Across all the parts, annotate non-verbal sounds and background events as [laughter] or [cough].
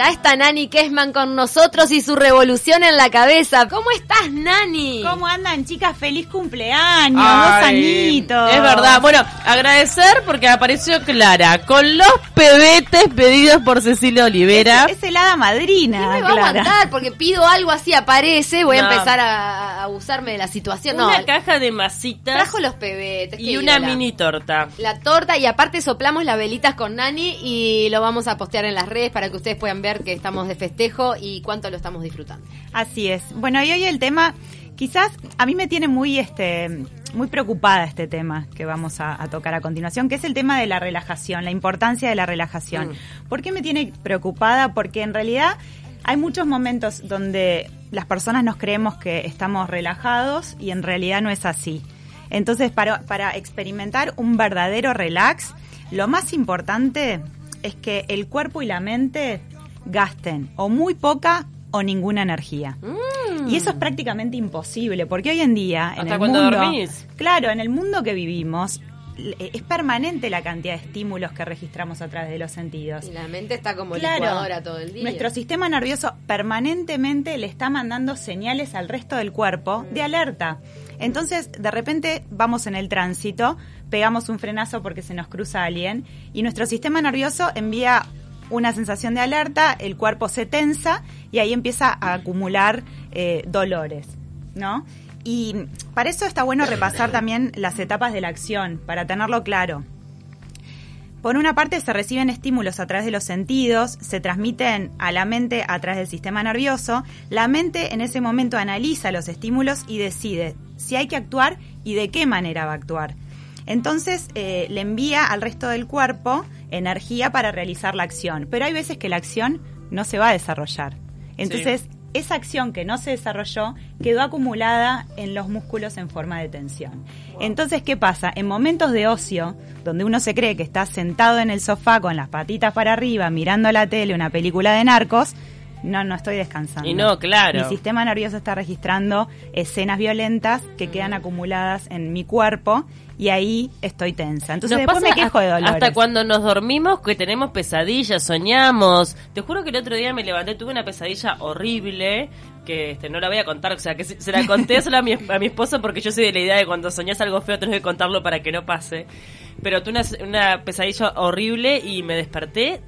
Ya está Nani Kessman con nosotros y su revolución en la cabeza. ¿Cómo estás, Nani? ¿Cómo andan, chicas? ¡Feliz cumpleaños! Ay, ¡Dos añitos! Es verdad. Bueno, agradecer porque apareció Clara con los pebetes pedidos por Cecilia Olivera. Es, es el hada madrina, ¿Quién me va a aguantar? Porque pido algo así, aparece, voy a empezar a, abusarme de la situación. No, una caja de masitas trajo los pebetes. qué y una ídola. mini torta. La torta y aparte soplamos las velitas con Nani y lo vamos a postear en las redes para que ustedes puedan ver que estamos de festejo y cuánto lo estamos disfrutando. Así es. Bueno, y hoy el tema, quizás a mí me tiene muy, este, muy preocupada este tema que vamos a, a tocar a continuación, que es el tema de la relajación, la importancia de la relajación. Mm. ¿Por qué me tiene preocupada? Porque en realidad hay muchos momentos donde las personas nos creemos que estamos relajados y en realidad no es así. Entonces, para, para experimentar un verdadero relax, lo más importante es que el cuerpo y la mente gasten o muy poca o ninguna energía. Y eso es prácticamente imposible, porque hoy en día, en ¿Hasta el cuando mundo, dormís? claro, en el mundo que vivimos, es permanente la cantidad de estímulos que registramos a través de los sentidos. Y la mente está como Claro, licuadora todo el día. nuestro sistema nervioso permanentemente le está mandando señales al resto del cuerpo de alerta. Entonces, de repente vamos en el tránsito, pegamos un frenazo porque se nos cruza alguien y nuestro sistema nervioso envía una sensación de alerta, el cuerpo se tensa y ahí empieza a acumular eh, dolores, ¿no? Y para eso está bueno repasar también las etapas de la acción, para tenerlo claro. Por una parte se reciben estímulos a través de los sentidos, se transmiten a la mente a través del sistema nervioso, la mente en ese momento analiza los estímulos y decide si hay que actuar y de qué manera va a actuar. Entonces eh, le envía al resto del cuerpo energía para realizar la acción, pero hay veces que la acción no se va a desarrollar. Entonces esa acción que no se desarrolló quedó acumulada en los músculos en forma de tensión. Entonces, ¿qué pasa? En momentos de ocio, donde uno se cree que está sentado en el sofá con las patitas para arriba, mirando la tele, una película de narcos, no, no estoy descansando. Y no, claro. Mi sistema nervioso está registrando escenas violentas que quedan acumuladas en mi cuerpo y ahí estoy tensa. Entonces Nos después me quejo de dolores. Hasta cuando nos dormimos que tenemos pesadillas, soñamos. Te juro que el otro día me levanté, tuve una pesadilla horrible que este, no la voy a contar, o sea, que se, se la conté [laughs] solo a mi, a mi esposo porque yo soy de la idea de cuando soñás algo feo tenés que contarlo para que no pase. Pero tuve una, una pesadilla horrible y me desperté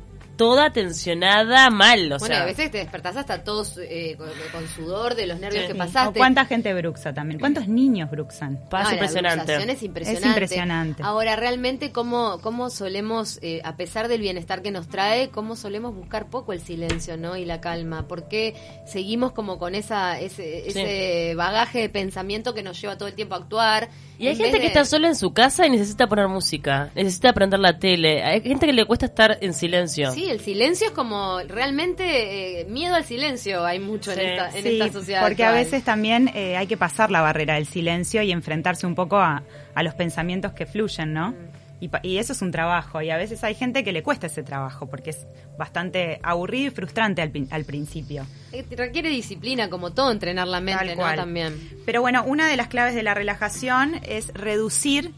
toda tensionada mal, o bueno, sea. a veces te despertás hasta todos eh, con, con sudor de los nervios Sí. que ¿O pasaste. cuánta gente bruxa también? ¿Cuántos niños bruxan? Pasa No, la impresionante. es impresionante. Es impresionante. Ahora, realmente, ¿cómo, cómo solemos, eh, a pesar del bienestar que nos trae, cómo solemos buscar poco el silencio ¿no? y la calma? ¿Por qué seguimos como con esa, ese, ese bagaje de pensamiento que nos lleva todo el tiempo a actuar? Y hay en gente que de- está sola en su casa y necesita poner música, necesita prender la tele. Hay gente que le cuesta estar en silencio. Sí, el silencio es como realmente eh, miedo al silencio hay mucho Sí. en, esta, en Sí, esta sociedad. porque a veces también eh, hay que pasar la barrera del silencio y enfrentarse un poco a, a los pensamientos que fluyen, ¿no? Y, y eso es un trabajo, y a veces hay gente que le cuesta ese trabajo, porque es bastante aburrido y frustrante al, al principio. Eh, requiere disciplina, como todo, entrenar la mente, ¿no? También. Pero bueno, una de las claves de la relajación es reducir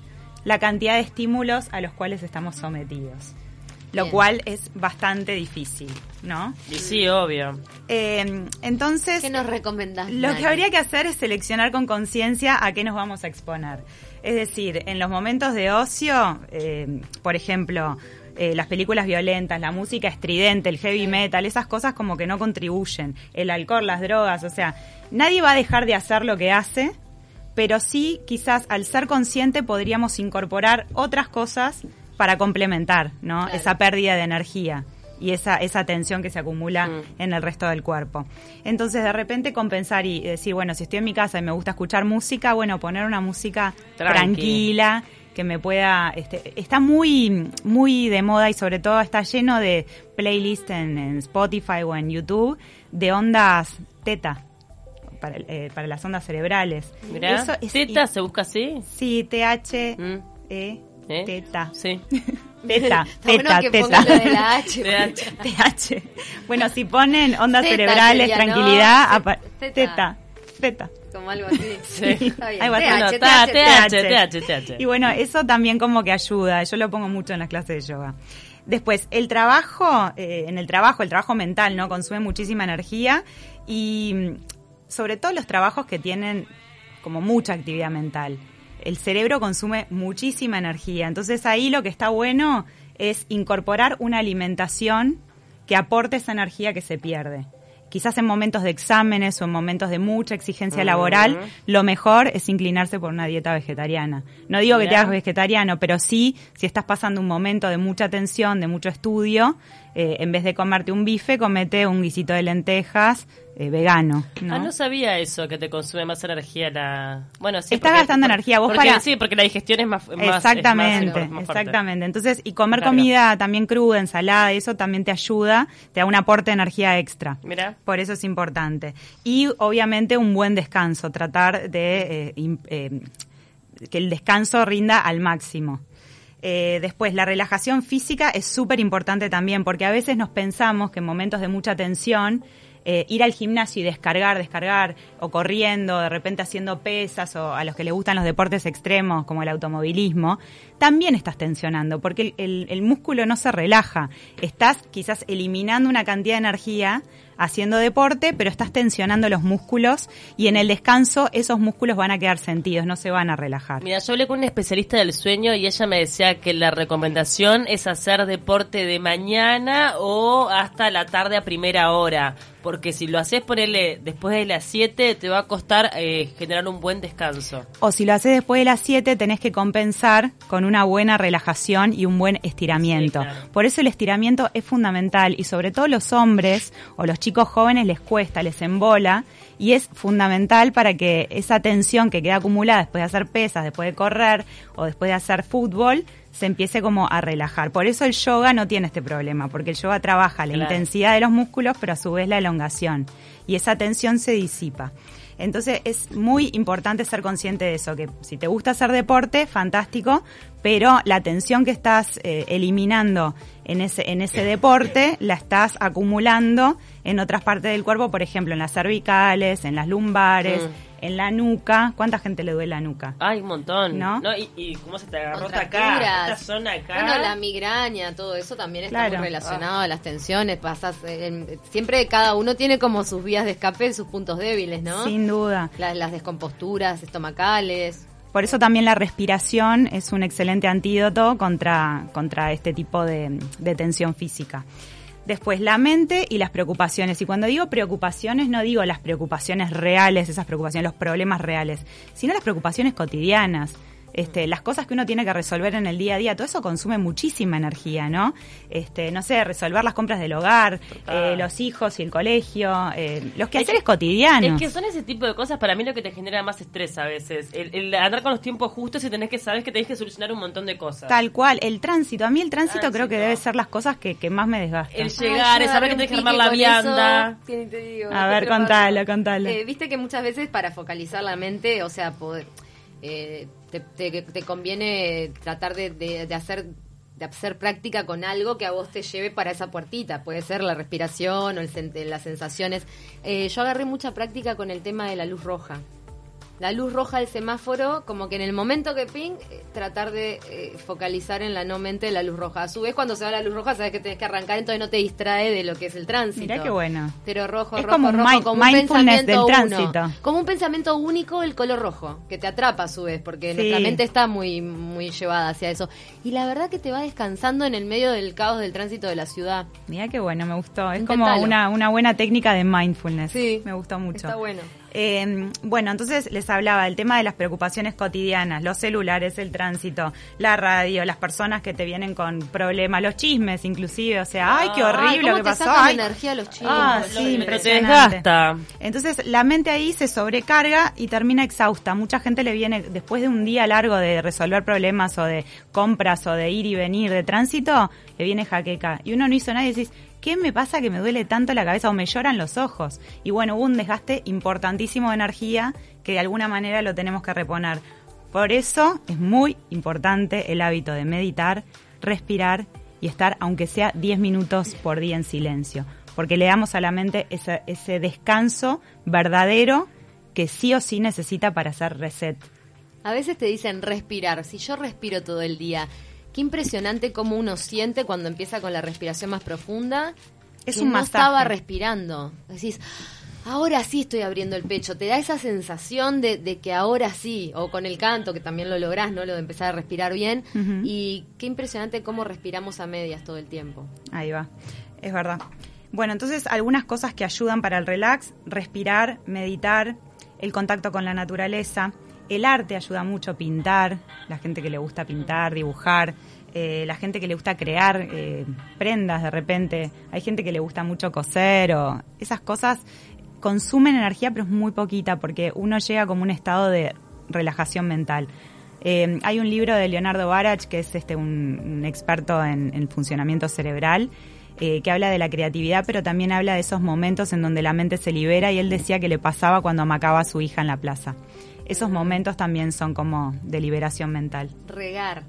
la cantidad de estímulos a los cuales estamos sometidos, lo Bien. cual es bastante difícil, ¿no? Y sí, obvio. Eh, entonces... ¿Qué nos recomendás? Lo que habría que hacer es seleccionar con conciencia a qué nos vamos a exponer. Es decir, en los momentos de ocio, eh, por ejemplo, eh, las películas violentas, la música estridente, el heavy metal, esas cosas como que no contribuyen. El alcohol, las drogas, o sea, nadie va a dejar de hacer lo que hace, pero sí quizás al ser consciente podríamos incorporar otras cosas para complementar, ¿no? Claro. Esa pérdida de energía y esa, esa tensión que se acumula Mm. en el resto del cuerpo. Entonces, de repente compensar y decir, bueno, si estoy en mi casa y me gusta escuchar música, bueno, poner una música Tranqui. tranquila que me pueda... Este, está muy, muy de moda y sobre todo está lleno de playlists en, en Spotify o en YouTube de ondas teta. Para, eh, para las ondas cerebrales. Mirá, Eso es- ¿Teta se busca así? Sí, TH, Mm. E, ¿Eh? teta. Sí. [laughs] Teta, [laughs] Está bueno teta, teta. de la H. [laughs] TH. Bueno, si ponen ondas Teta cerebrales, sería, ¿no? tranquilidad, apa- teta. teta, teta. Como algo así. Sí. Está bien. TH. TH, TH, Y bueno, eso también como que ayuda. Yo lo pongo mucho en las clases de yoga. Después, el trabajo, eh, en el trabajo, el trabajo mental, ¿no? Consume muchísima energía y mm, sobre todo los trabajos que tienen como mucha actividad mental. El cerebro consume muchísima energía. Entonces ahí lo que está bueno es incorporar una alimentación que aporte esa energía que se pierde. Quizás en momentos de exámenes o en momentos de mucha exigencia laboral, lo mejor es inclinarse por una dieta vegetariana. No digo que te hagas vegetariano, pero sí, si estás pasando un momento de mucha tensión, de mucho estudio, eh, en vez de comerte un bife, comete un guisito de lentejas eh, vegano. ¿no? Ah, no sabía eso, que te consume más energía la... Bueno, sí. Estás porque- gastando energía. Vos porque- para- Sí, porque la digestión es más... más- es más- Exactamente, es más fuerte. exactamente. Entonces, y comer Claro. comida también cruda, ensalada, eso también te ayuda, te da un aporte de energía extra. Mira. Por eso es importante. Y obviamente un buen descanso, tratar de eh, eh, que el descanso rinda al máximo. Eh, después, la relajación física es súper importante también, porque a veces nos pensamos que en momentos de mucha tensión, eh, ir al gimnasio y descargar, descargar, o corriendo, de repente haciendo pesas, o a los que les gustan los deportes extremos, como el automovilismo, también estás tensionando, porque el, el- el músculo no se relaja. Estás quizás eliminando una cantidad de energía haciendo deporte, pero estás tensionando los músculos y en el descanso esos músculos van a quedar sentidos, no se van a relajar. Mira, yo hablé con una especialista del sueño y ella me decía que la recomendación es hacer deporte de mañana o hasta la tarde a primera hora. Porque si lo haces ponerle después de las 7, te va a costar eh, generar un buen descanso. O si lo haces después de las 7, tenés que compensar con una buena relajación y un buen estiramiento. Sí, claro. Por eso el estiramiento es fundamental y sobre todo los hombres o los chicos jóvenes les cuesta, les embola y es fundamental para que esa tensión que queda acumulada después de hacer pesas, después de correr o después de hacer fútbol, se empiece como a relajar. Por eso el yoga no tiene este problema, porque el yoga trabaja la Claro. intensidad de los músculos, pero a su vez la elongación. Y esa tensión se disipa. Entonces es muy importante ser consciente de eso, que si te gusta hacer deporte, fantástico, pero la tensión que estás eh, eliminando en ese, en ese deporte la estás acumulando en otras partes del cuerpo, por ejemplo, en las cervicales, en las lumbares, Mm. En la nuca. ¿Cuánta gente le duele la nuca? Ay, un montón. ¿No? Y, y cómo se te agarró acá, esta zona acá. Bueno, la migraña, todo eso también está Claro. muy relacionado a las tensiones. Pasas, eh, en- siempre cada uno tiene como sus vías de escape, sus puntos débiles, ¿no? Sin duda. Las, las descomposturas estomacales. Por eso también la respiración es un excelente antídoto contra, contra este tipo de, de tensión física. Después, la mente y las preocupaciones. Y cuando digo preocupaciones, no digo las preocupaciones reales, esas preocupaciones, los problemas reales, sino las preocupaciones cotidianas. Este, las cosas que uno tiene que resolver en el día a día, todo eso consume muchísima energía, ¿no? Este, no sé, resolver las compras del hogar, eh, los hijos y el colegio, eh, los Es quehaceres que- cotidianos. Es que son ese tipo de cosas para mí lo que te genera más estrés a veces. El, el andar con los tiempos justos y tenés que saber que tenés que solucionar un montón de cosas. Tal cual, el tránsito. A mí el tránsito, Tránsito. creo que debe ser las cosas que, que más me desgastan. El llegar, Ay, es yo saber que tenés que armar la eso, vianda. digo, A ver, contalo, contalo. Eh, Viste que muchas veces para focalizar la mente, o sea, poder, eh, te, te- te conviene tratar de, de- hacer de hacer práctica con algo que a vos te lleve para esa puertita. Puede ser la respiración o el las sensaciones. Eh, yo agarré mucha práctica con el tema de la luz roja. La luz roja del semáforo, como que en el momento que ping, eh, tratar de eh, focalizar en la no mente de la luz roja. A su vez, cuando se va la luz roja, sabes que tenés que arrancar, entonces no te distrae de lo que es el tránsito. Mirá qué bueno. Pero rojo, Es rojo, como rojo, como un mindfulness pensamiento del uno. tránsito. Como un pensamiento único el color rojo, que te atrapa a su vez, porque Sí. nuestra mente está muy, muy llevada hacia eso. Y la verdad que te va descansando en el medio del caos del tránsito de la ciudad. Mirá qué bueno, me gustó. Es Intentalo. como una, una buena técnica de mindfulness. Sí, Me gustó mucho. Está bueno. Eh, bueno, entonces les hablaba del tema de las preocupaciones cotidianas, los celulares, el tránsito, la radio, las personas que te vienen con problemas, los chismes inclusive, o sea, ay, qué horrible ¿cómo lo que te pasó. sacan ay, energía los chicos? Ah, sí, lo impresionante. desgasta. Entonces la mente ahí se sobrecarga y termina exhausta. Mucha gente le viene, después de un día largo de resolver problemas o de compras o de ir y venir de tránsito, le viene jaqueca. Y uno no hizo nada y decís, ¿qué me pasa que me duele tanto la cabeza o me lloran los ojos? Y bueno, hubo un desgaste importantísimo de energía que de alguna manera lo tenemos que reponer. Por eso es muy importante el hábito de meditar, respirar y estar, aunque sea 10 minutos por día en silencio, porque le damos a la mente ese, ese descanso verdadero que sí o sí necesita para hacer reset. A veces te dicen respirar. Si yo respiro todo el día, qué impresionante cómo uno siente cuando empieza con la respiración más profunda. Es que un no masaje. estaba respirando. Decís, ahora sí estoy abriendo el pecho. Te da esa sensación de, de que ahora sí, o con el canto, que también lo lográs, ¿no? Lo de empezar a respirar bien. Y qué impresionante cómo respiramos a medias todo el tiempo. Ahí va, es verdad. Bueno, entonces algunas cosas que ayudan para el relax, respirar, meditar, el contacto con la naturaleza, el arte ayuda mucho, pintar, la gente que le gusta pintar, dibujar, eh, la gente que le gusta crear eh, prendas de repente, hay gente que le gusta mucho coser o esas cosas consumen energía pero es muy poquita porque uno llega como un estado de relajación mental. Eh, hay un libro de Leonardo Barach, que es este un, experto en, en funcionamiento cerebral, que habla de la creatividad, pero también habla de esos momentos en donde la mente se libera y él decía que le pasaba cuando amacaba a su hija en la plaza. Esos momentos también son como de liberación mental. Regar.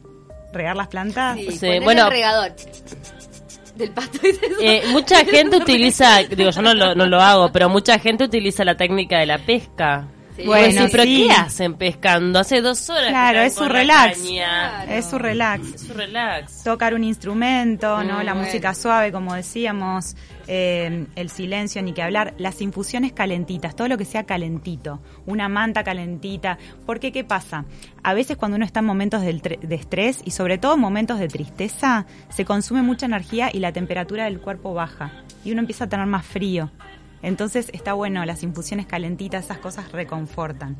¿Regar las plantas? Sí, Sí, bueno. el regador. Del pasto. [laughs] Eh, mucha [laughs] gente utiliza, digo, yo no lo, no lo hago, pero mucha gente utiliza la técnica de la pesca. Sí. Bueno, Bueno, pero sí. ¿qué hacen pescando? Hace dos horas. Claro, es su relax. Es su relax. Es su relax. tocar un instrumento, ¿no? La bueno. música suave, como decíamos, eh, el silencio, ni que hablar, las infusiones calentitas, todo lo que sea calentito, una manta calentita, porque ¿qué pasa? A veces cuando uno está en momentos de estrés y sobre todo en momentos de tristeza, se consume mucha energía y la temperatura del cuerpo baja y uno empieza a tener más frío. Entonces está bueno, las infusiones calentitas, esas cosas reconfortan.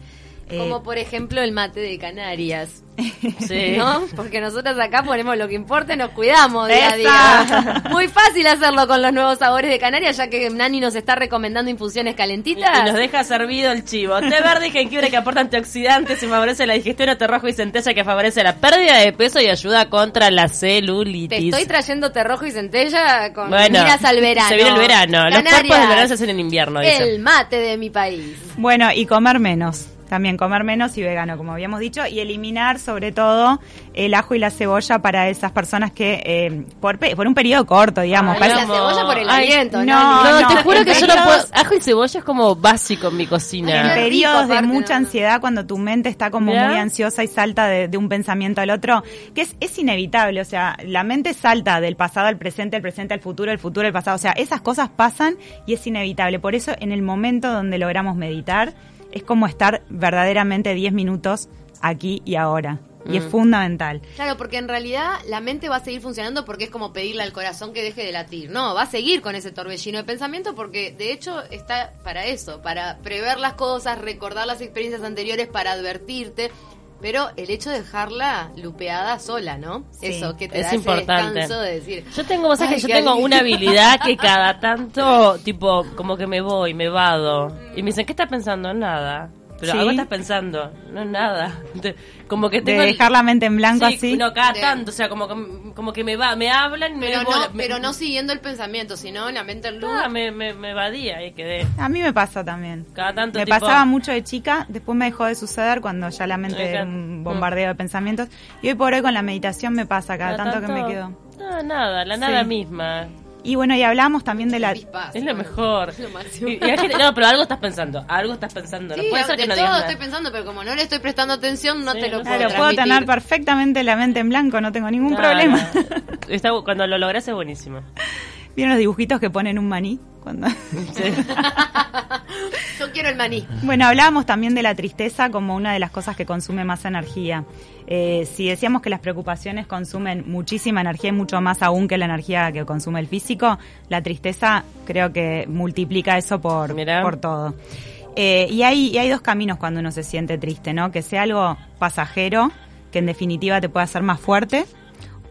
Eh, Como por ejemplo el mate de Canarias. [laughs] Sí. ¿No? Porque nosotros acá ponemos lo que importa y nos cuidamos día a día. Muy fácil hacerlo con los nuevos sabores de Canarias, ya que Nani nos está recomendando infusiones Y calentitas. nos deja servido el chivo. Té verde y jengibre que aporta antioxidantes y favorece la digestión. Té rojo y centella que favorece la pérdida de peso y ayuda contra la Te celulitis. estoy trayendo té rojo y centella con Bueno, miras al verano. se viene el verano. Los cuerpos del verano se hacen en invierno. El mate de mi país. Bueno, y comer menos. También comer menos y vegano, como habíamos dicho, y eliminar sobre todo el ajo y la cebolla para esas personas que, eh, por, pe- por un periodo corto, digamos. Ay, para- la cebolla por el Ay, aliento, no, Nani. No, no, te juro en que yo no puedo. Ajo y cebolla es como básico en mi en cocina. Rico, periodos de mucha ansiedad, cuando tu mente está como ¿Ya? muy ansiosa y salta de, de un pensamiento al otro, que es, es inevitable, o sea, la mente salta del pasado al presente, el presente al futuro, el futuro al pasado, o sea, esas cosas pasan y es inevitable. Por eso, en el momento donde logramos meditar, es como estar verdaderamente 10 minutos aquí y ahora. Y es Mm. fundamental. Claro, porque en realidad la mente va a seguir funcionando porque es como pedirle al corazón que deje de latir. No, va a seguir con ese torbellino de pensamiento porque de hecho está para eso, para prever las cosas, recordar las experiencias anteriores, para advertirte. Pero el hecho de dejarla lupeada sola, ¿no? Sí, eso, que te es da importante. ese descanso de decir. Yo tengo, vos sabés "Ay, que yo tengo alivio". una habilidad que cada [laughs] tanto, tipo, como que me voy, me vado. Y me dicen, ¿qué estás pensando? Nada. Pero Sí. algo estás pensando, no es nada. [laughs] Te- Como que De tengo dejar la mente en blanco Sí, así. No, cada tanto, o sea, como, que- como que me va, me hablan, me Pero bola, no, me- pero no siguiendo el pensamiento, sino la mente en luz. Ah, me, me, me evadía y quedé. A mí me pasa también. Cada tanto Me tipo- pasaba mucho de chica, después me dejó de suceder cuando ya la mente era un bombardeo de pensamientos. Y hoy por hoy con la meditación me pasa cada cada tanto, que me quedo. No, nada, la nada Sí. misma. Y bueno, y hablamos también de la... Es lo mejor. Es lo máximo. Y- y hay gente- no, pero algo estás pensando, algo estás pensando. Sí, no puede ser de que no todo digas nada. estoy pensando, pero como no le estoy prestando atención, no Sí, te lo no puedo Claro, puedo transmitir. tener perfectamente la mente en blanco, no tengo ningún Nada. problema. Está, cuando lo logras es buenísimo. [laughs] ¿Vieron los dibujitos que ponen un maní? Cuando... [laughs] [laughs] Yo quiero el maní. Bueno, hablábamos también de la tristeza como una de las cosas que consume más energía. Eh, si decíamos que las preocupaciones consumen muchísima energía y mucho más aún que la energía que consume el físico, la tristeza creo que multiplica eso por, Mirá. por todo. Eh, y, hay, y hay dos caminos cuando uno se siente triste, ¿no? Que sea algo pasajero, que en definitiva te pueda hacer más fuerte,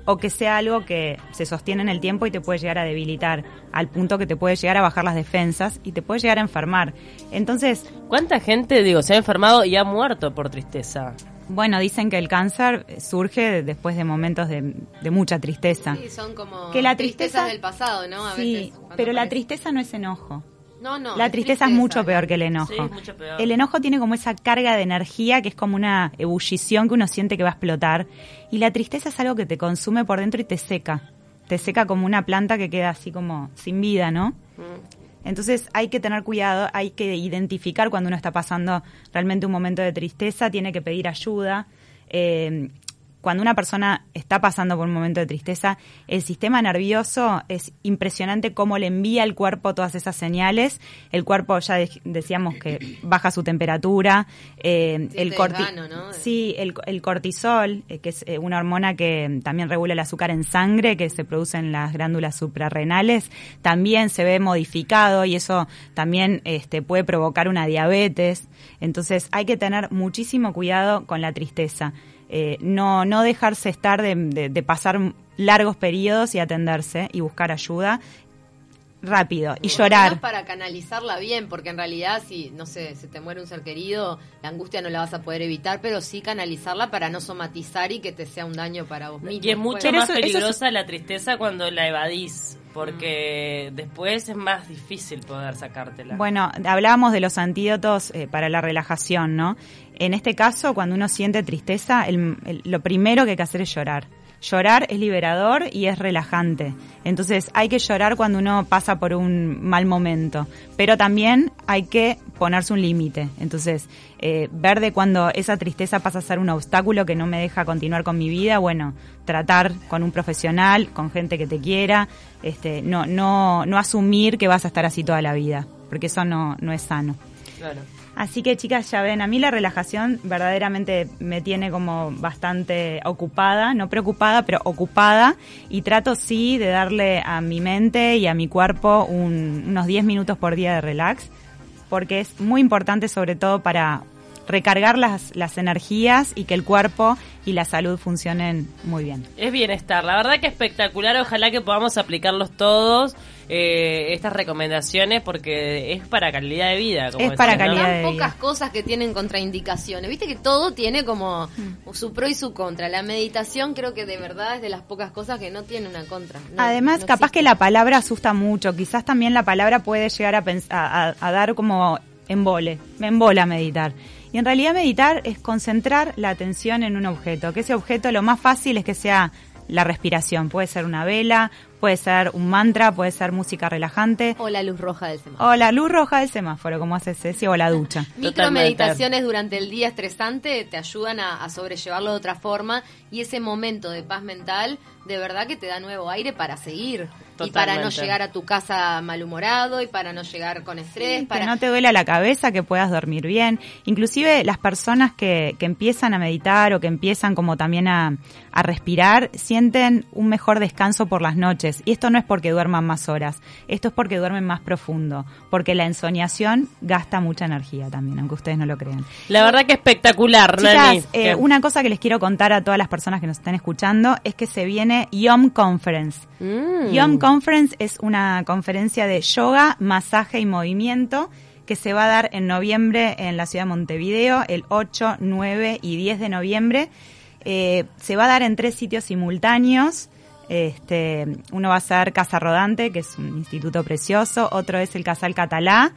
o que sea algo que se sostiene en el tiempo y te puede llegar a debilitar, al punto que te puede llegar a bajar las defensas y te puede llegar a enfermar. Entonces, ¿Cuánta gente, digo, se ha enfermado y ha muerto por tristeza? bueno, dicen que el cáncer surge después de momentos de, de mucha tristeza. Sí, son como Que la tristezas tristeza- del pasado, ¿no? A sí, veces, pero la tristeza no es enojo. No, no. la tristeza, es mucho peor que el Sí, enojo. es mucho peor. El enojo tiene como esa carga de energía que es como una ebullición que uno siente que va a explotar. Y la tristeza es algo que te consume por dentro y te seca. Te seca como una planta que queda así como sin vida, ¿no? Entonces hay que tener cuidado, hay que identificar cuando uno está pasando realmente un momento de tristeza, tiene que pedir ayuda. Eh, cuando una persona está pasando por un momento de tristeza, el sistema nervioso es impresionante cómo le envía al cuerpo todas esas señales. El cuerpo ya de- decíamos que baja su temperatura. eh, Siente el corti- desgano, ¿no? Sí, el, el cortisol, eh, que es eh, una hormona que también regula el azúcar en sangre, que se produce en las glándulas suprarrenales, también se ve modificado y eso también este, puede provocar una diabetes. Entonces hay que tener muchísimo cuidado con la tristeza. Eh, no, no dejarse estar de, de- de pasar largos periodos y atenderse y buscar ayuda rápido y llorar. para canalizarla bien, porque en realidad si, no sé, se te muere un ser querido, la angustia no la vas a poder evitar, pero sí canalizarla para no somatizar y que te sea un daño para vos mismo. Y es mucho Pero más eso- eso es- peligrosa la tristeza cuando la evadís, porque Mm. después es más difícil poder sacártela. Bueno, hablábamos de los antídotos eh, para la relajación, ¿no? En este caso, cuando uno siente tristeza, el- el- lo primero que hay que hacer es llorar. Llorar es liberador y es relajante. Entonces hay que llorar cuando uno pasa por un mal momento, pero también hay que ponerse un límite. Entonces, eh, ver de cuando esa tristeza pasa a ser un obstáculo que no me deja continuar con mi vida, bueno, tratar con un profesional, con gente que te quiera, este, no, no, no asumir que vas a estar así toda la vida, porque eso no, no es sano. Claro. Así que chicas, ya ven, a mí la relajación verdaderamente me tiene como bastante ocupada, no preocupada, pero ocupada, y trato sí de darle a mi mente y a mi cuerpo un- unos 10 minutos por día de relax, porque es muy importante sobre todo para recargar las, las energías y que el cuerpo y la salud funcionen muy bien. Es bienestar, la verdad que espectacular, ojalá que podamos aplicarlos todos, eh, estas recomendaciones, porque es para calidad de vida. Como Es para ¿no? calidad Tan de pocas vida. cosas que tienen contraindicaciones. Viste que todo tiene como su pro y su contra. La meditación creo que de verdad es de las pocas cosas que no tiene una contra. No- Además, no capaz existe. que la palabra asusta mucho. Quizás también la palabra puede llegar a, pens- a, a- a dar como embole. Me embola meditar. Y en realidad meditar es concentrar la atención en un objeto. Que ese objeto lo más fácil es que sea la respiración. Puede ser una vela, puede ser un mantra, puede ser música relajante. O la luz roja del semáforo. O la luz roja del semáforo, como hace Ceci, o la ducha. [laughs] Micromeditaciones durante el día estresante te ayudan a, a sobrellevarlo de otra forma y ese momento de paz mental de verdad que te da nuevo aire para seguir y para no llegar a tu casa malhumorado y para no llegar con estrés. Que para no te duela la cabeza, que puedas dormir bien. Inclusive las personas que, que empiezan a meditar o que empiezan como también a, a respirar, sienten un mejor descanso por las noches. Y esto no es porque duerman más horas, esto es porque duermen más profundo. Porque la ensoñación gasta mucha energía también, aunque ustedes no lo crean. La verdad que espectacular. Chicas, eh, Que- una cosa que les quiero contar a todas las personas que nos están escuchando es que se viene YOM Conference. Mm. YOM Conference es una conferencia de yoga, masaje y movimiento que se va a dar en noviembre en la ciudad de Montevideo, el 8, 9 y 10 de noviembre. Eh, se va a dar en tres sitios simultáneos. Este, uno va a ser Casa Rodante, que es un instituto precioso, otro es el Casal Catalá,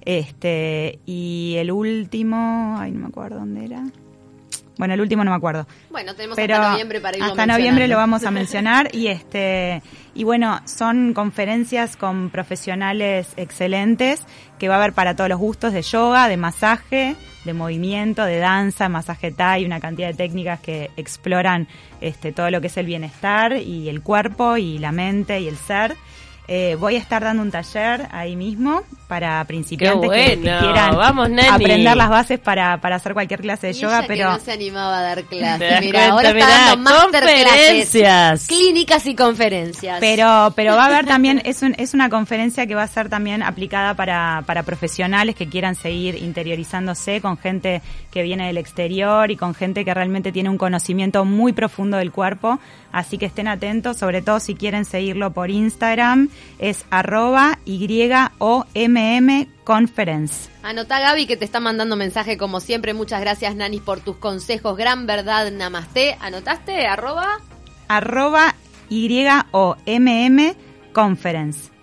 este, y el último, ay, no me acuerdo dónde era. Bueno, el último no me acuerdo. Bueno, tenemos pero hasta noviembre para irlo hasta noviembre lo vamos a [laughs] mencionar y este y bueno son conferencias con profesionales excelentes que va a haber para todos los gustos de yoga de masaje de movimiento de danza masaje thai una cantidad de técnicas que exploran este todo lo que es el bienestar y el cuerpo y la mente y el ser Eh, voy a estar dando un taller ahí mismo para principiantes Qué que- que, bueno. quieran Vamos, aprender las bases para, para hacer cualquier clase de Y yoga, ella que pero no se animaba a dar clases. Mira, cuenta, ahora mirá, está dando masterclasses, conferencias. clínicas y conferencias. Pero, pero va a haber también, es, un- es una conferencia que va a ser también aplicada para, para profesionales que quieran seguir interiorizándose con gente que viene del exterior y con gente que realmente tiene un conocimiento muy profundo del cuerpo. Así que estén atentos, sobre todo si quieren seguirlo por Instagram, es arroba YOMM Conference. Anotá Gaby que te está mandando mensaje como siempre. Muchas gracias Nani por tus consejos. Gran verdad, namaste. ¿Anotaste? Arroba. Arroba YOMM Conference.